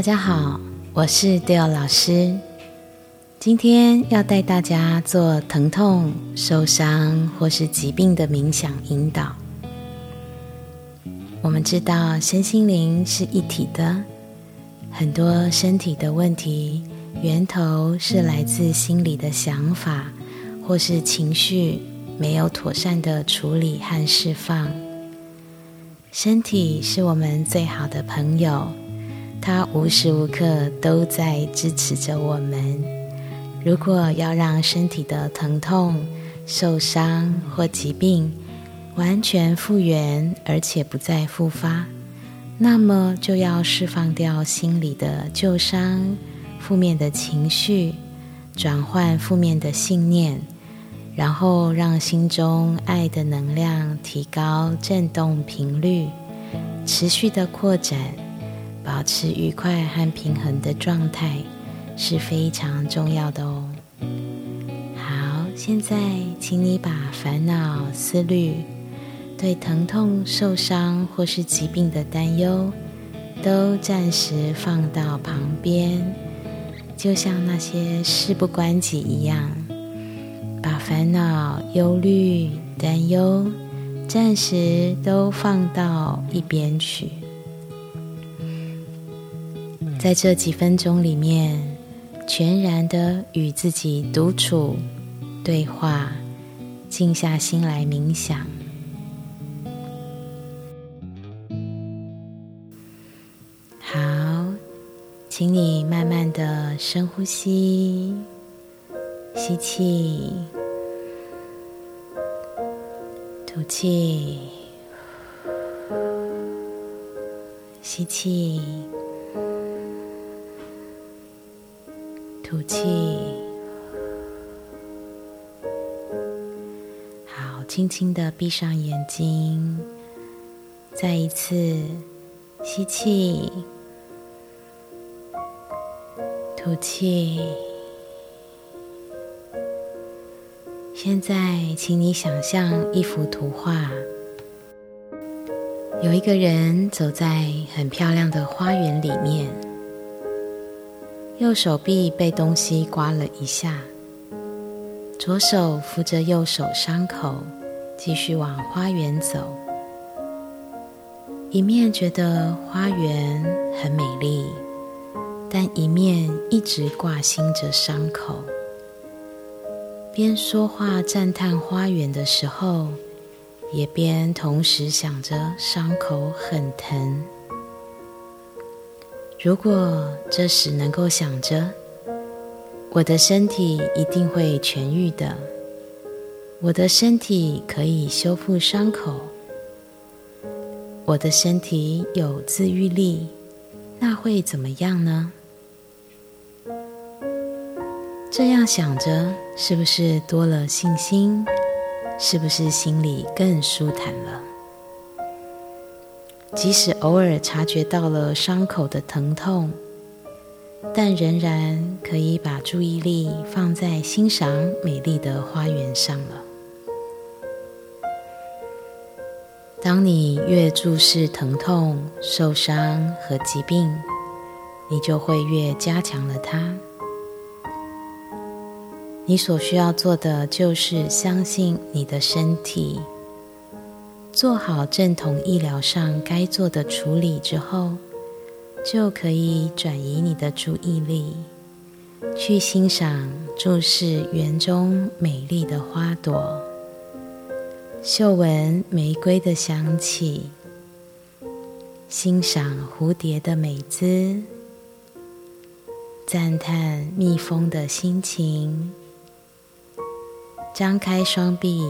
大家好，我是 Dale 老师。今天要带大家做疼痛、受伤或是疾病的冥想引导。我们知道身心灵是一体的，很多身体的问题源头是来自心理的想法或是情绪没有妥善的处理和释放。身体是我们最好的朋友。它无时无刻都在支持着我们。如果要让身体的疼痛、受伤或疾病完全复原，而且不再复发，那么就要释放掉心里的旧伤、负面的情绪，转换负面的信念，然后让心中爱的能量提高振动频率，持续的扩展。保持愉快和平衡的状态是非常重要的哦。好，现在请你把烦恼、思虑、对疼痛、受伤或是疾病的担忧，都暂时放到旁边，就像那些事不关己一样，把烦恼、忧虑、担忧暂时都放到一边去。在这几分钟里面，全然的与自己独处、对话，静下心来冥想。好，请你慢慢的深呼吸，吸气，吐气，吸气。吐气，好，轻轻的闭上眼睛，再一次吸气，吐气。现在，请你想象一幅图画，有一个人走在很漂亮的花园里面。右手臂被东西刮了一下，左手扶着右手伤口，继续往花园走。一面觉得花园很美丽，但一面一直挂心着伤口。边说话赞叹花园的时候，也边同时想着伤口很疼。如果这时能够想着，我的身体一定会痊愈的，我的身体可以修复伤口，我的身体有自愈力，那会怎么样呢？这样想着，是不是多了信心？是不是心里更舒坦了？即使偶尔察觉到了伤口的疼痛，但仍然可以把注意力放在欣赏美丽的花园上了。当你越注视疼痛、受伤和疾病，你就会越加强了它。你所需要做的就是相信你的身体。做好正统医疗上该做的处理之后，就可以转移你的注意力，去欣赏注视园中美丽的花朵，嗅闻玫瑰的香气，欣赏蝴蝶的美姿，赞叹蜜蜂的心情，张开双臂。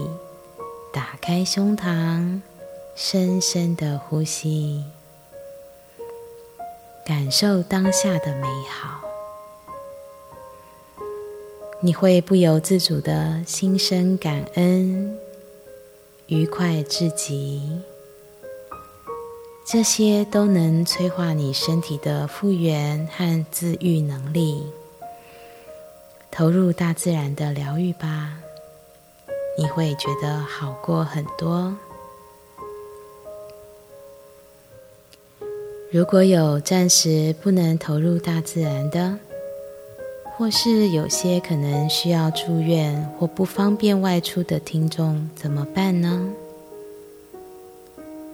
打开胸膛，深深的呼吸，感受当下的美好。你会不由自主的心生感恩，愉快至极。这些都能催化你身体的复原和自愈能力。投入大自然的疗愈吧。你会觉得好过很多。如果有暂时不能投入大自然的，或是有些可能需要住院或不方便外出的听众，怎么办呢？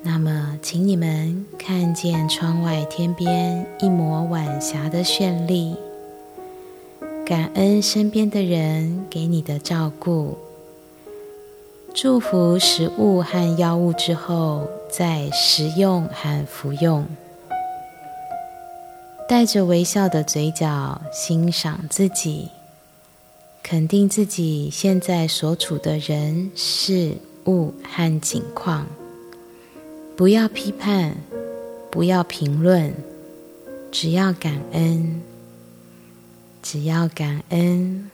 那么，请你们看见窗外天边一抹晚霞的绚丽，感恩身边的人给你的照顾，祝福食物和药物之后再食用和服用，带着微笑的嘴角欣赏自己，肯定自己现在所处的人事物和景况。不要批判，不要评论，只要感恩，只要感恩，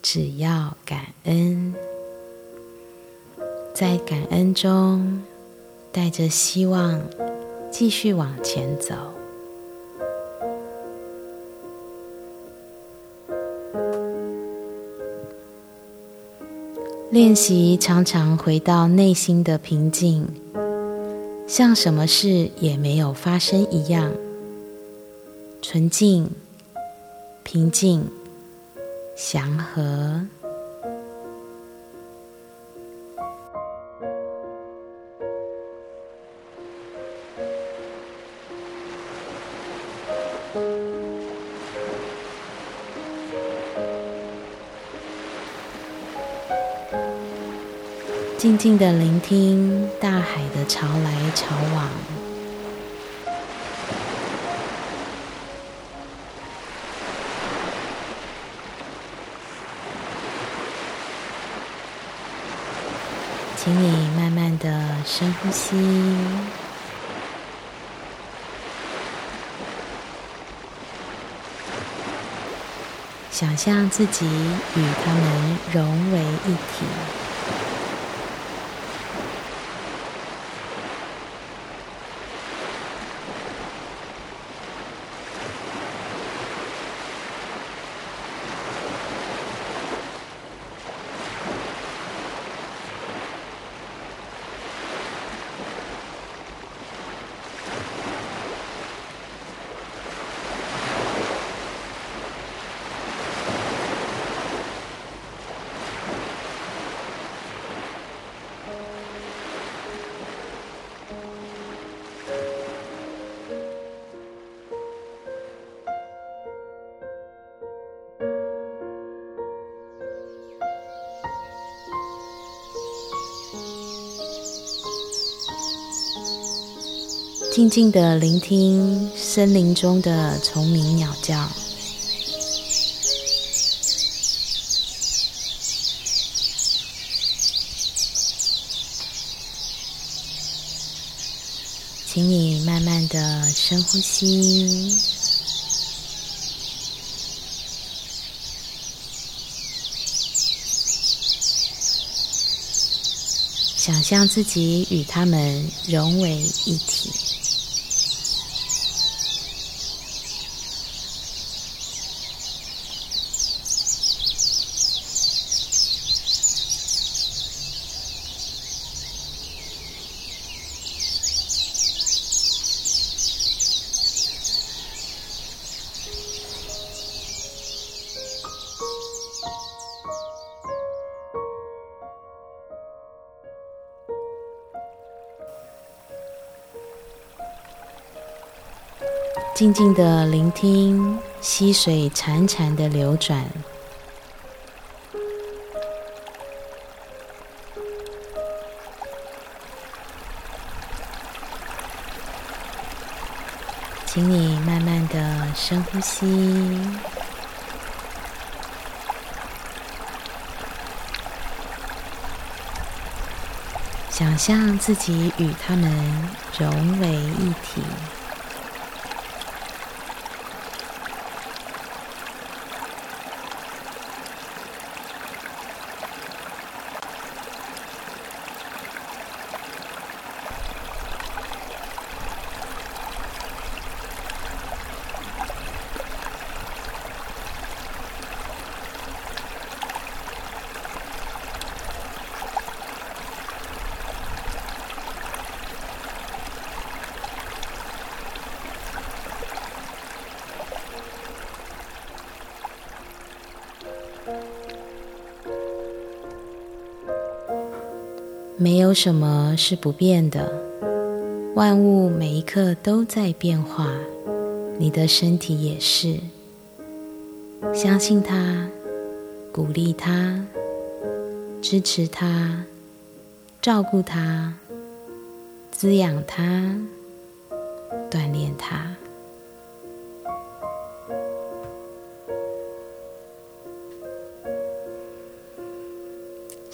只要感恩，在感恩中带着希望继续往前走。练习常常回到内心的平静。像什么事也没有发生一样，纯净、平静、祥和。静静的聆听大海的潮来潮往，请你慢慢的深呼吸，想象自己与他们融为一体。静静的聆听森林中的虫鸣鸟叫，请你慢慢的深呼吸，想象自己与它们融为一体。静静的聆听溪水潺潺的流转，请你慢慢的深呼吸，想象自己与他们融为一体。没有什么是不变的，万物每一刻都在变化，你的身体也是。相信它，鼓励它，支持它，照顾它，滋养它，锻炼它。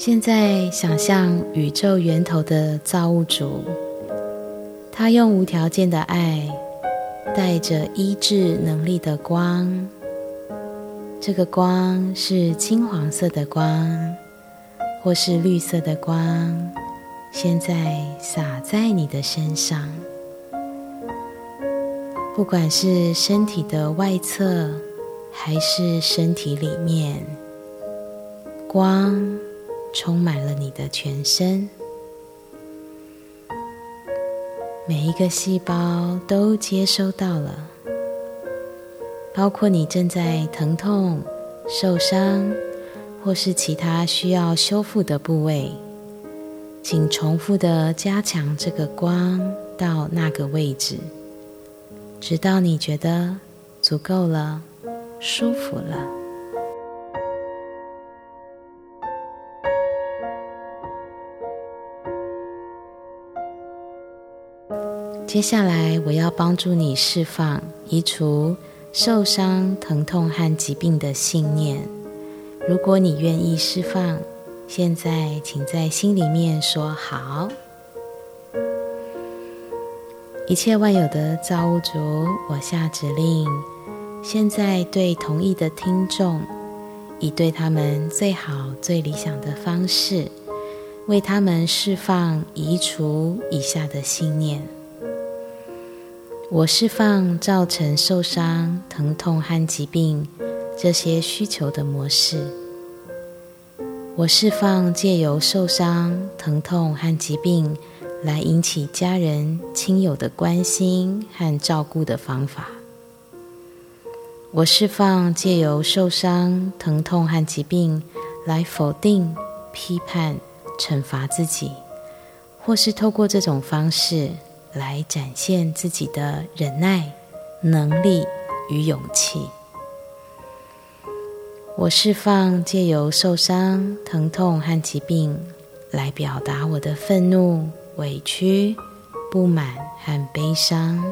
现在想象宇宙源头的造物主，他用无条件的爱，带着医治能力的光。这个光是金黄色的光，或是绿色的光，现在洒在你的身上。不管是身体的外侧，还是身体里面，光。充满了你的全身，每一个细胞都接收到了，包括你正在疼痛、受伤或是其他需要修复的部位，请重复的加强这个光到那个位置，直到你觉得足够了、舒服了。接下来，我要帮助你释放、移除受伤、疼痛和疾病的信念。如果你愿意释放，现在请在心里面说“好”。一切万有的造物主，我下指令，现在对同意的听众，以对他们最好、最理想的方式，为他们释放、移除以下的信念。我释放造成受伤、疼痛和疾病这些需求的模式。我释放借由受伤、疼痛和疾病来引起家人、亲友的关心和照顾的方法。我释放借由受伤、疼痛和疾病来否定、批判、惩罚自己，或是透过这种方式。来展现自己的忍耐、能力与勇气。我释放借由受伤、疼痛和疾病来表达我的愤怒、委屈、不满和悲伤。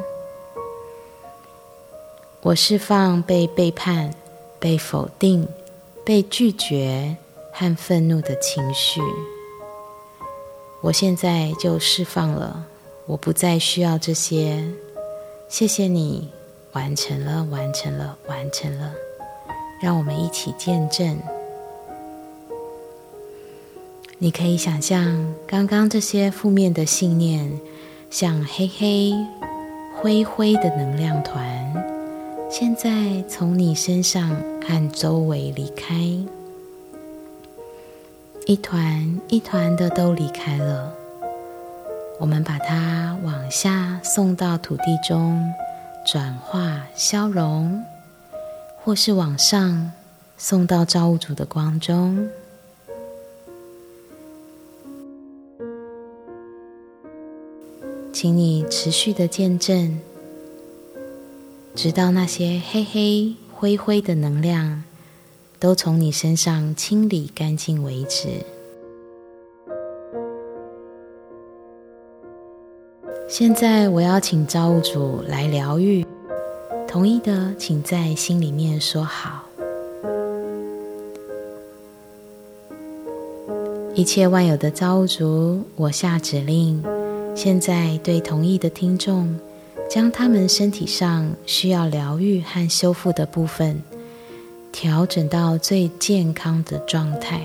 我释放被背叛、被否定、被拒绝和愤怒的情绪。我现在就释放了。我不再需要这些，谢谢你完成了，完成了，完成了。让我们一起见证。你可以想象，刚刚这些负面的信念，像黑黑灰灰的能量团，现在从你身上和周围离开，一团一团的都离开了。我们把它往下送到土地中，转化消融，或是往上送到造物主的光中。请你持续的见证，直到那些黑黑灰灰的能量都从你身上清理干净为止。现在我要请造物主来疗愈，同意的请在心里面说好。一切万有的造物主，我下指令，现在对同意的听众，将他们身体上需要疗愈和修复的部分，调整到最健康的状态，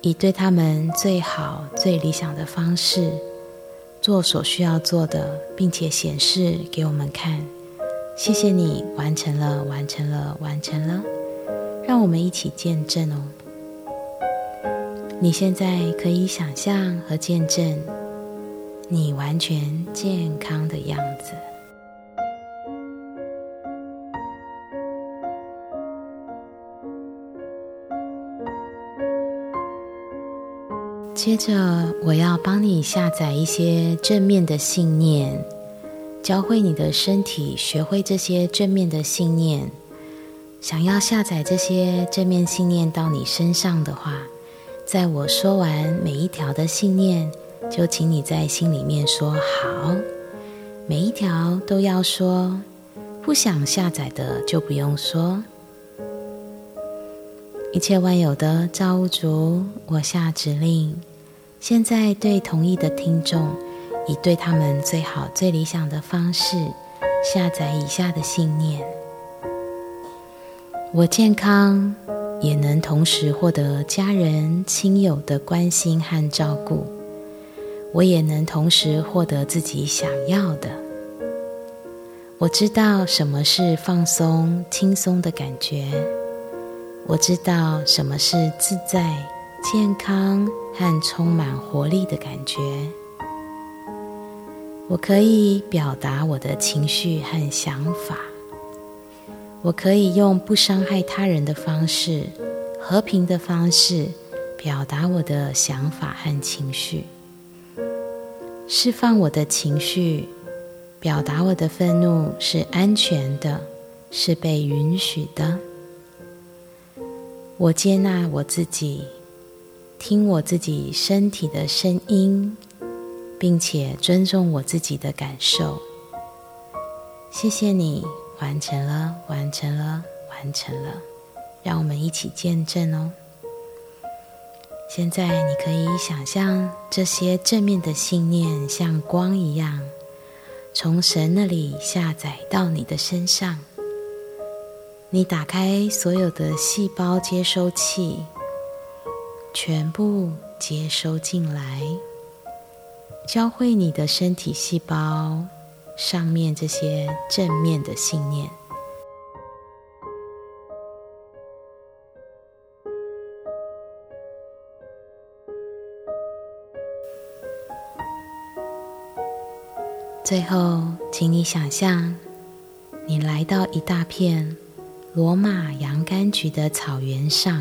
以对他们最好、最理想的方式。做所需要做的，并且显示给我们看。谢谢你完成了，完成了，完成了。让我们一起见证哦。你现在可以想象和见证你完全健康的样子。接着，我要帮你下载一些正面的信念，教会你的身体学会这些正面的信念。想要下载这些正面信念到你身上的话，在我说完每一条的信念，就请你在心里面说好，每一条都要说。不想下载的就不用说。一切万有的造物主，我下指令，现在对同意的听众，以对他们最好、最理想的方式下载以下的信念：我健康，也能同时获得家人、亲友的关心和照顾；我也能同时获得自己想要的。我知道什么是放松、轻松的感觉。我知道什么是自在、健康和充满活力的感觉。我可以表达我的情绪和想法。我可以用不伤害他人的方式、和平的方式表达我的想法和情绪，释放我的情绪，表达我的愤怒是安全的，是被允许的。我接纳我自己，听我自己身体的声音，并且尊重我自己的感受。谢谢你完成了，完成了，完成了。让我们一起见证哦。现在你可以想象这些正面的信念像光一样，从神那里下载到你的身上。你打开所有的细胞接收器，全部接收进来，教会你的身体细胞上面这些正面的信念。最后，请你想象，你来到一大片。罗马洋甘菊的草原上，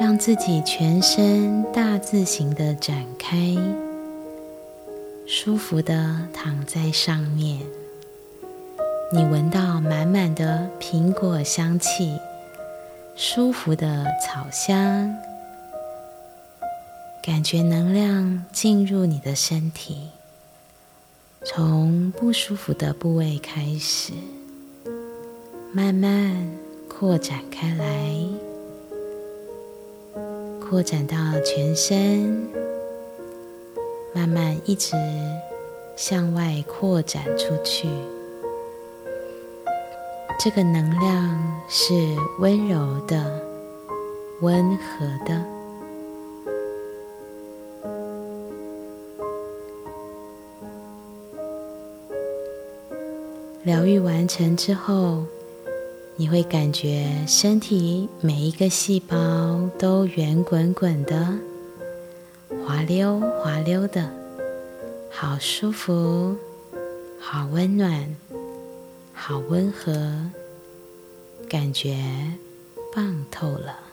让自己全身大字形的展开，舒服的躺在上面。你闻到满满的苹果香气，舒服的草香，感觉能量进入你的身体，从不舒服的部位开始。慢慢扩展开来，扩展到全身，慢慢一直向外扩展出去。这个能量是温柔的、温和的。疗愈完成之后。你会感觉身体每一个细胞都圆滚滚的、滑溜滑溜的，好舒服，好温暖，好温和，感觉棒透了。